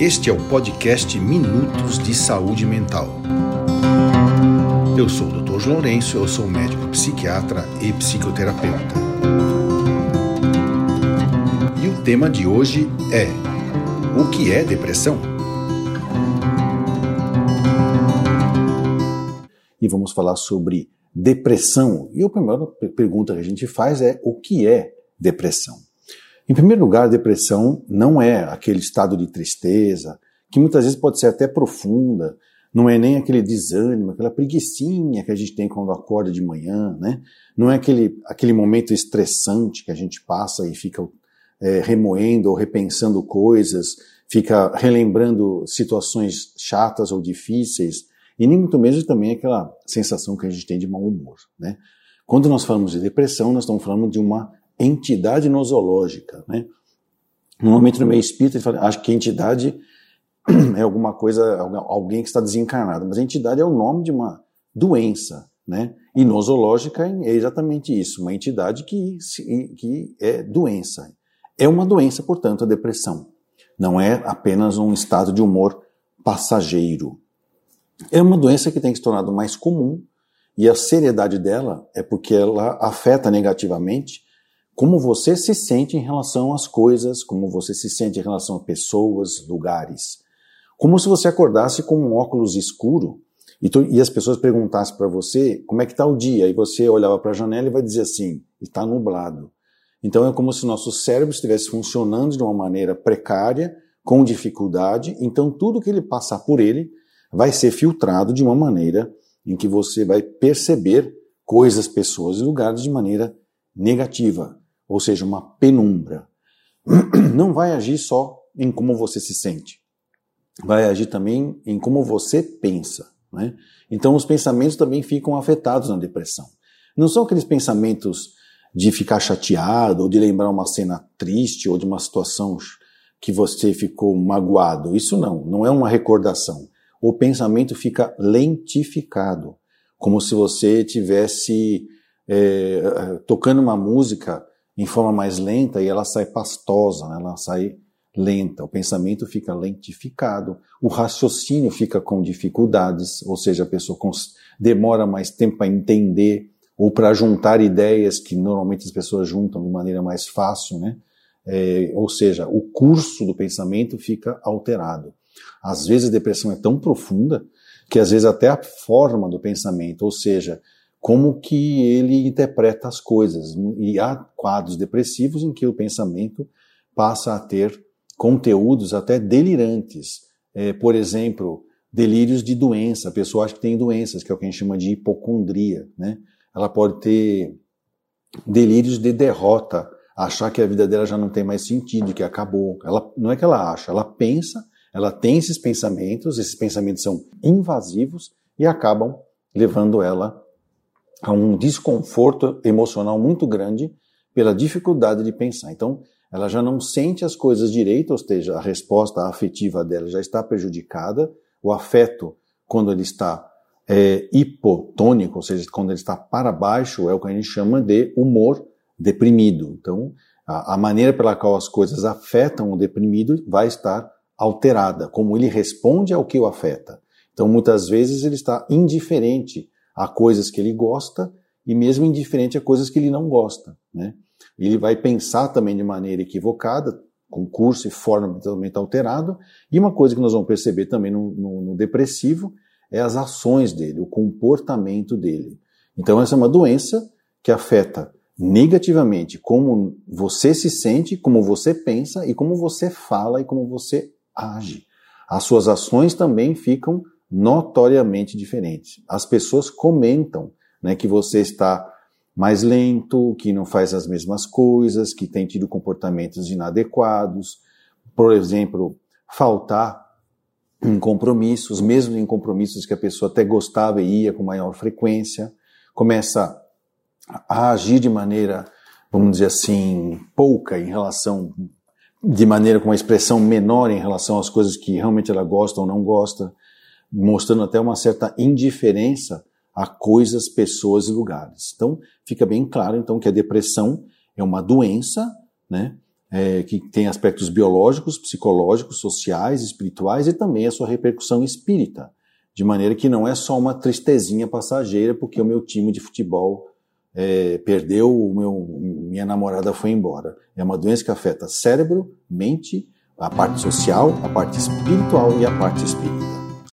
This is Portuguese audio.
Este é o podcast Minutos de Saúde Mental. Eu sou o Dr. João Lourenço, eu sou médico psiquiatra e psicoterapeuta. E o tema de hoje é: O que é depressão? E vamos falar sobre depressão. E a primeira pergunta que a gente faz é: o que é depressão? Em primeiro lugar, a depressão não é aquele estado de tristeza, que muitas vezes pode ser até profunda, não é nem aquele desânimo, aquela preguiçinha que a gente tem quando acorda de manhã, né? Não é aquele, aquele momento estressante que a gente passa e fica é, remoendo ou repensando coisas, fica relembrando situações chatas ou difíceis, e nem muito menos também aquela sensação que a gente tem de mau humor, né? Quando nós falamos de depressão, nós estamos falando de uma entidade nosológica. Né? Normalmente no meio espírita ele fala, acho que entidade é alguma coisa, alguém que está desencarnado, mas entidade é o nome de uma doença. Né? E nosológica é exatamente isso, uma entidade que, que é doença. É uma doença, portanto, a depressão. Não é apenas um estado de humor passageiro. É uma doença que tem se tornado mais comum e a seriedade dela é porque ela afeta negativamente como você se sente em relação às coisas, como você se sente em relação a pessoas, lugares. Como se você acordasse com um óculos escuro e, tu, e as pessoas perguntassem para você como é que está o dia, e você olhava para a janela e vai dizer assim, está nublado. Então é como se nosso cérebro estivesse funcionando de uma maneira precária, com dificuldade, então tudo que ele passar por ele vai ser filtrado de uma maneira em que você vai perceber coisas, pessoas e lugares de maneira negativa ou seja, uma penumbra. Não vai agir só em como você se sente, vai agir também em como você pensa. Né? Então, os pensamentos também ficam afetados na depressão. Não são aqueles pensamentos de ficar chateado, ou de lembrar uma cena triste, ou de uma situação que você ficou magoado. Isso não, não é uma recordação. O pensamento fica lentificado, como se você tivesse é, tocando uma música em forma mais lenta e ela sai pastosa, né? ela sai lenta, o pensamento fica lentificado, o raciocínio fica com dificuldades, ou seja, a pessoa demora mais tempo para entender ou para juntar ideias que normalmente as pessoas juntam de maneira mais fácil, né? É, ou seja, o curso do pensamento fica alterado. Às vezes a depressão é tão profunda que às vezes até a forma do pensamento, ou seja, como que ele interpreta as coisas. E há quadros depressivos em que o pensamento passa a ter conteúdos até delirantes. É, por exemplo, delírios de doença. A pessoa acha que tem doenças, que é o que a gente chama de hipocondria. Né? Ela pode ter delírios de derrota, achar que a vida dela já não tem mais sentido, que acabou. Ela, não é que ela acha, ela pensa, ela tem esses pensamentos, esses pensamentos são invasivos e acabam levando ela a um desconforto emocional muito grande pela dificuldade de pensar. Então, ela já não sente as coisas direito, ou seja, a resposta afetiva dela já está prejudicada, o afeto, quando ele está é, hipotônico, ou seja, quando ele está para baixo, é o que a gente chama de humor deprimido. Então, a, a maneira pela qual as coisas afetam o deprimido vai estar alterada, como ele responde ao que o afeta. Então, muitas vezes ele está indiferente a coisas que ele gosta e mesmo indiferente a coisas que ele não gosta. Né? Ele vai pensar também de maneira equivocada, com curso e forma totalmente alterado. E uma coisa que nós vamos perceber também no, no, no depressivo é as ações dele, o comportamento dele. Então essa é uma doença que afeta negativamente como você se sente, como você pensa e como você fala e como você age. As suas ações também ficam notoriamente diferentes. As pessoas comentam né, que você está mais lento, que não faz as mesmas coisas, que tem tido comportamentos inadequados, por exemplo, faltar em compromissos, mesmo em compromissos que a pessoa até gostava e ia com maior frequência, começa a agir de maneira, vamos dizer assim, pouca em relação, de maneira com uma expressão menor em relação às coisas que realmente ela gosta ou não gosta, mostrando até uma certa indiferença a coisas, pessoas e lugares. Então, fica bem claro então que a depressão é uma doença, né, é, que tem aspectos biológicos, psicológicos, sociais, espirituais e também a sua repercussão espírita. De maneira que não é só uma tristezinha passageira porque o meu time de futebol é, perdeu, o meu, minha namorada foi embora. É uma doença que afeta cérebro, mente, a parte social, a parte espiritual e a parte espírita.